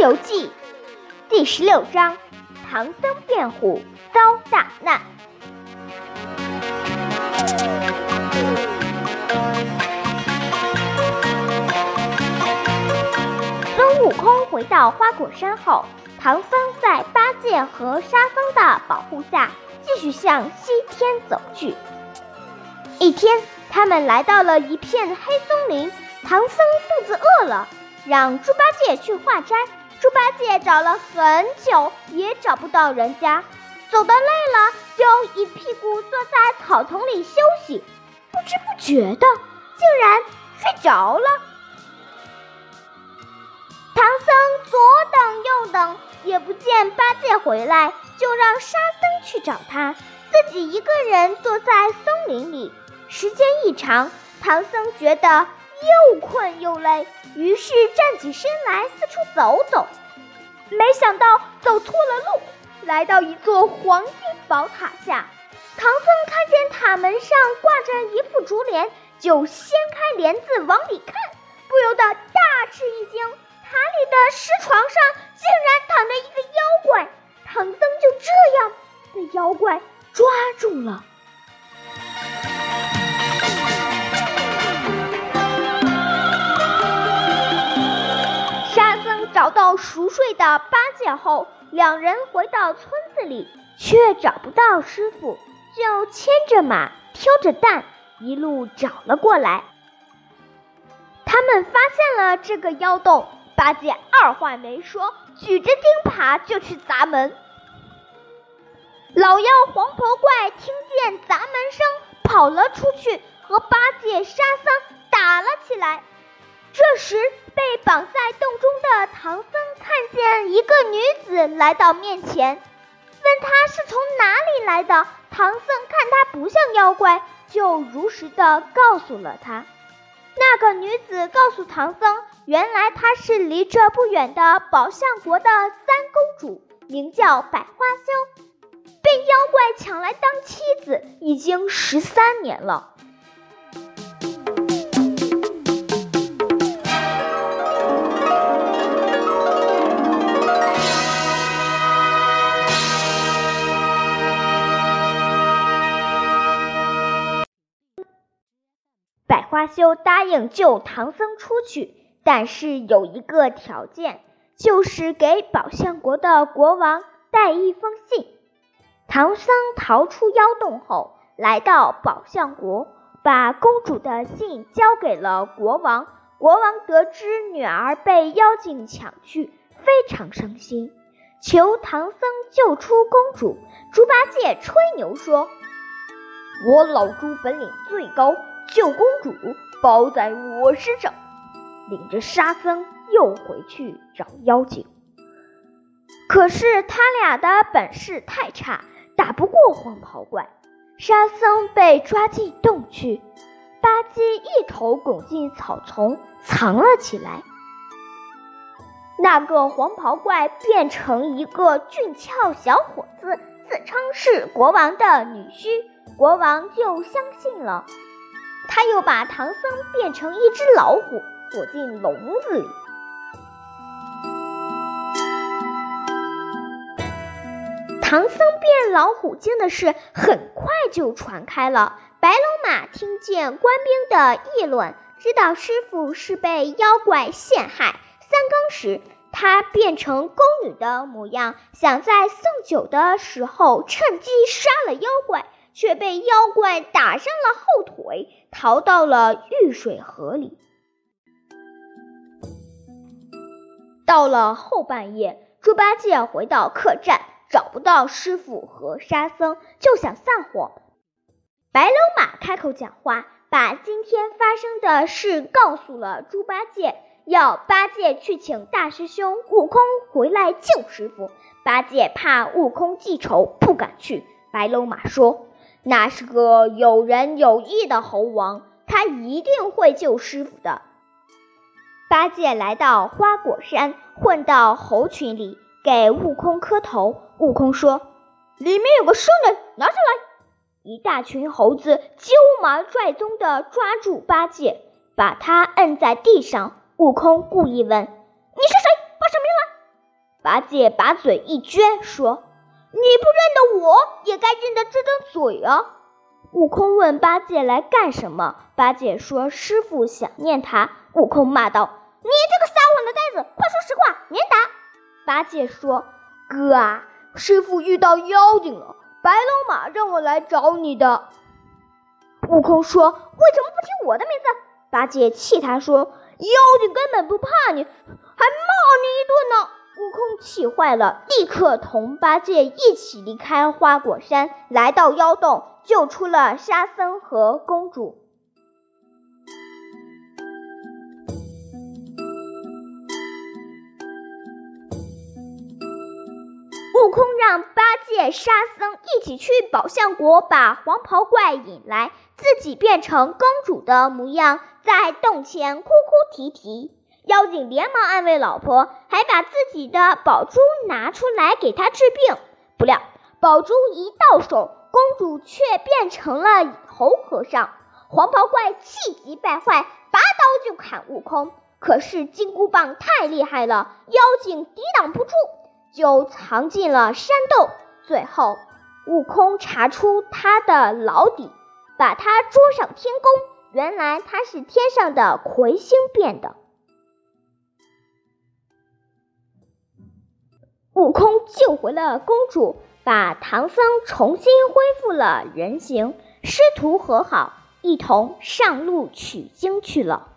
西游记》第十六章：唐僧变虎遭大难。孙悟空回到花果山后，唐僧在八戒和沙僧的保护下，继续向西天走去。一天，他们来到了一片黑松林，唐僧肚子饿了。让猪八戒去化斋，猪八戒找了很久也找不到人家，走得累了就一屁股坐在草丛里休息，不知不觉的竟然睡着了。唐僧左等右等也不见八戒回来，就让沙僧去找他，自己一个人坐在松林里。时间一长，唐僧觉得。又困又累，于是站起身来四处走走。没想到走错了路，来到一座黄金宝塔下。唐僧看见塔门上挂着一副竹帘，就掀开帘子往里看，不由得大吃一惊。塔里的石床上竟然躺着一个妖怪，唐僧就这样被妖怪抓住了。到熟睡的八戒后，两人回到村子里，却找不到师傅，就牵着马，挑着担，一路找了过来。他们发现了这个妖洞，八戒二话没说，举着钉耙就去砸门。老妖黄袍怪听见砸门声，跑了出去，和八戒、沙僧打了起来。这时，被绑在洞中的唐僧看见一个女子来到面前，问她是从哪里来的。唐僧看她不像妖怪，就如实的告诉了她。那个女子告诉唐僧，原来她是离这不远的宝象国的三公主，名叫百花羞，被妖怪抢来当妻子，已经十三年了。花羞答应救唐僧出去，但是有一个条件，就是给宝象国的国王带一封信。唐僧逃出妖洞后，来到宝象国，把公主的信交给了国王。国王得知女儿被妖精抢去，非常伤心，求唐僧救出公主。猪八戒吹牛说：“我老猪本领最高。”救公主包在我身上，领着沙僧又回去找妖精。可是他俩的本事太差，打不过黄袍怪。沙僧被抓进洞去，八戒一头拱进草丛藏了起来。那个黄袍怪变成一个俊俏小伙子，自称是国王的女婿，国王就相信了。他又把唐僧变成一只老虎，锁进笼子里。唐僧变老虎精的事很快就传开了。白龙马听见官兵的议论，知道师傅是被妖怪陷害。三更时，他变成宫女的模样，想在送酒的时候趁机杀了妖怪。却被妖怪打伤了后腿，逃到了玉水河里。到了后半夜，猪八戒回到客栈，找不到师傅和沙僧，就想散伙。白龙马开口讲话，把今天发生的事告诉了猪八戒，要八戒去请大师兄悟空回来救师傅。八戒怕悟空记仇，不敢去。白龙马说。那是个有仁有义的猴王，他一定会救师傅的。八戒来到花果山，混到猴群里，给悟空磕头。悟空说：“里面有个生人，拿上来。”一大群猴子揪麻拽宗的抓住八戒，把他摁在地上。悟空故意问：“你是谁？报上名来。”八戒把嘴一撅，说：“你不认得我，也该认得这张嘴啊！”悟空问八戒来干什么？八戒说：“师傅想念他。”悟空骂道：“你这个撒谎的呆子，快说实话，免打！”八戒说：“哥啊，师傅遇到妖精了，白龙马让我来找你的。”悟空说：“为什么不提我的名字？”八戒气他说：“妖精根本不怕你，还骂你一顿呢。”悟空气坏了，立刻同八戒一起离开花果山，来到妖洞，救出了沙僧和公主。悟空让八戒、沙僧一起去宝象国，把黄袍怪引来，自己变成公主的模样，在洞前哭哭啼啼。妖精连忙安慰老婆，还把自己的宝珠拿出来给她治病。不料宝珠一到手，公主却变成了猴和尚。黄袍怪气急败坏，拔刀就砍悟空。可是金箍棒太厉害了，妖精抵挡不住，就藏进了山洞。最后，悟空查出他的老底，把他捉上天宫。原来他是天上的魁星变的。悟空救回了公主，把唐僧重新恢复了人形，师徒和好，一同上路取经去了。